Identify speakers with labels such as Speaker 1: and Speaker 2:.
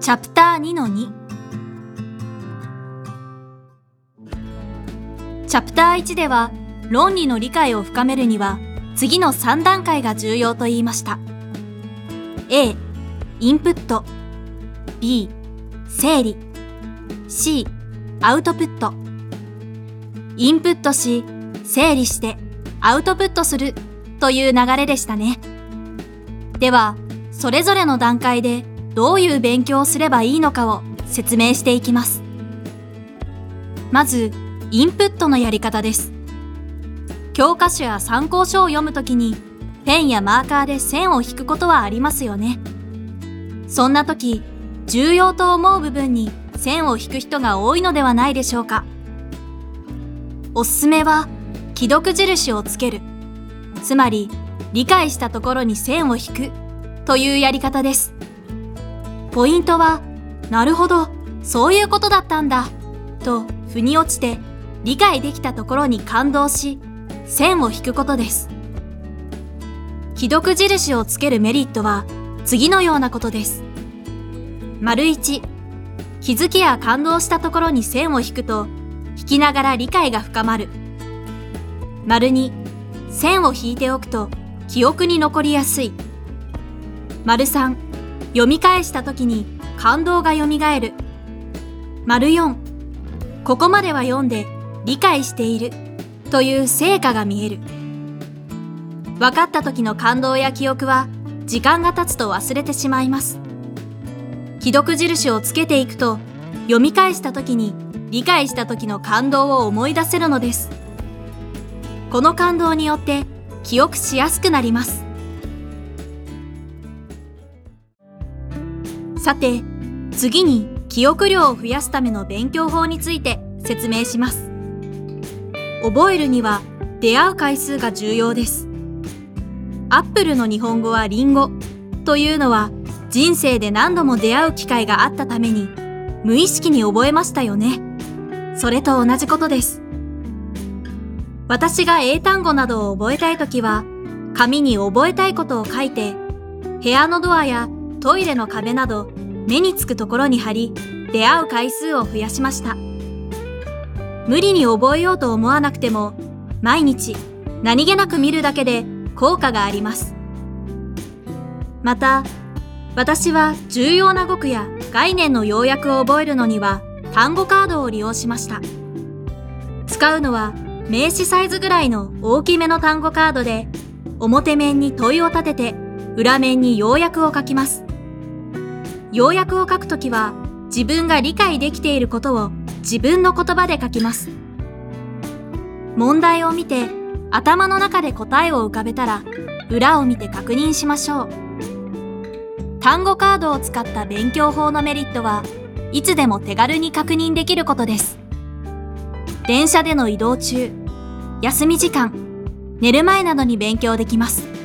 Speaker 1: チャプター2の2チャプター1では論理の理解を深めるには次の3段階が重要と言いました。A インプット。B 整理。C アウトプット。インプットし整理してアウトプットするという流れでしたね。ではそれぞれの段階でどういう勉強をすればいいのかを説明していきます。まずインプットのやり方です。教科書や参考書を読むときにペンやマーカーで線を引くことはありますよね。そんな時重要と思う部分に線を引く人が多いのではないでしょうか。おすすめは既読印をつける。つまり理解したところに線を引くというやり方です。ポイントはなるほどそういうことだったんだと腑に落ちて理解できたところに感動し線を引くことです。既読印をつけるメリットは次のようなことです。丸1気づきや感動したところに線を引くと引きながら理解が深まる。丸2線を引いておくと記憶に残りやすい。丸3読み返した時に感動がよみがえる。丸4ここまでは読んで理解している。という成果が見える。分かった時の感動や記憶は時間が経つと忘れてしまいます。既読印をつけていくと読み返した時に理解した時の感動を思い出せるのです。この感動によって記憶しやすくなります。さて次に記憶量を増やすための勉強法について説明します。覚えるには出会う回数が重要です。アップルの日本語はリンゴというのは人生で何度も出会う機会があったために無意識に覚えましたよね。それと同じことです。私が英単語などを覚えたいときは紙に覚えたいことを書いて部屋のドアやトイレの壁など目につくところに貼り出会う回数を増やしました。無理に覚えようと思わなくても毎日何気なく見るだけで効果があります。また私は重要な語句や概念の要約を覚えるのには単語カードを利用しました。使うのは名詞サイズぐらいの大きめの単語カードで表面に問いを立てて裏面に要約を書きます。要約を書くときは自分が理解できていることを自分の言葉で書きます。問題を見て頭の中で答えを浮かべたら裏を見て確認しましょう。単語カードを使った勉強法のメリットはいつでも手軽に確認できることです。電車での移動中休み時間寝る前などに勉強できます。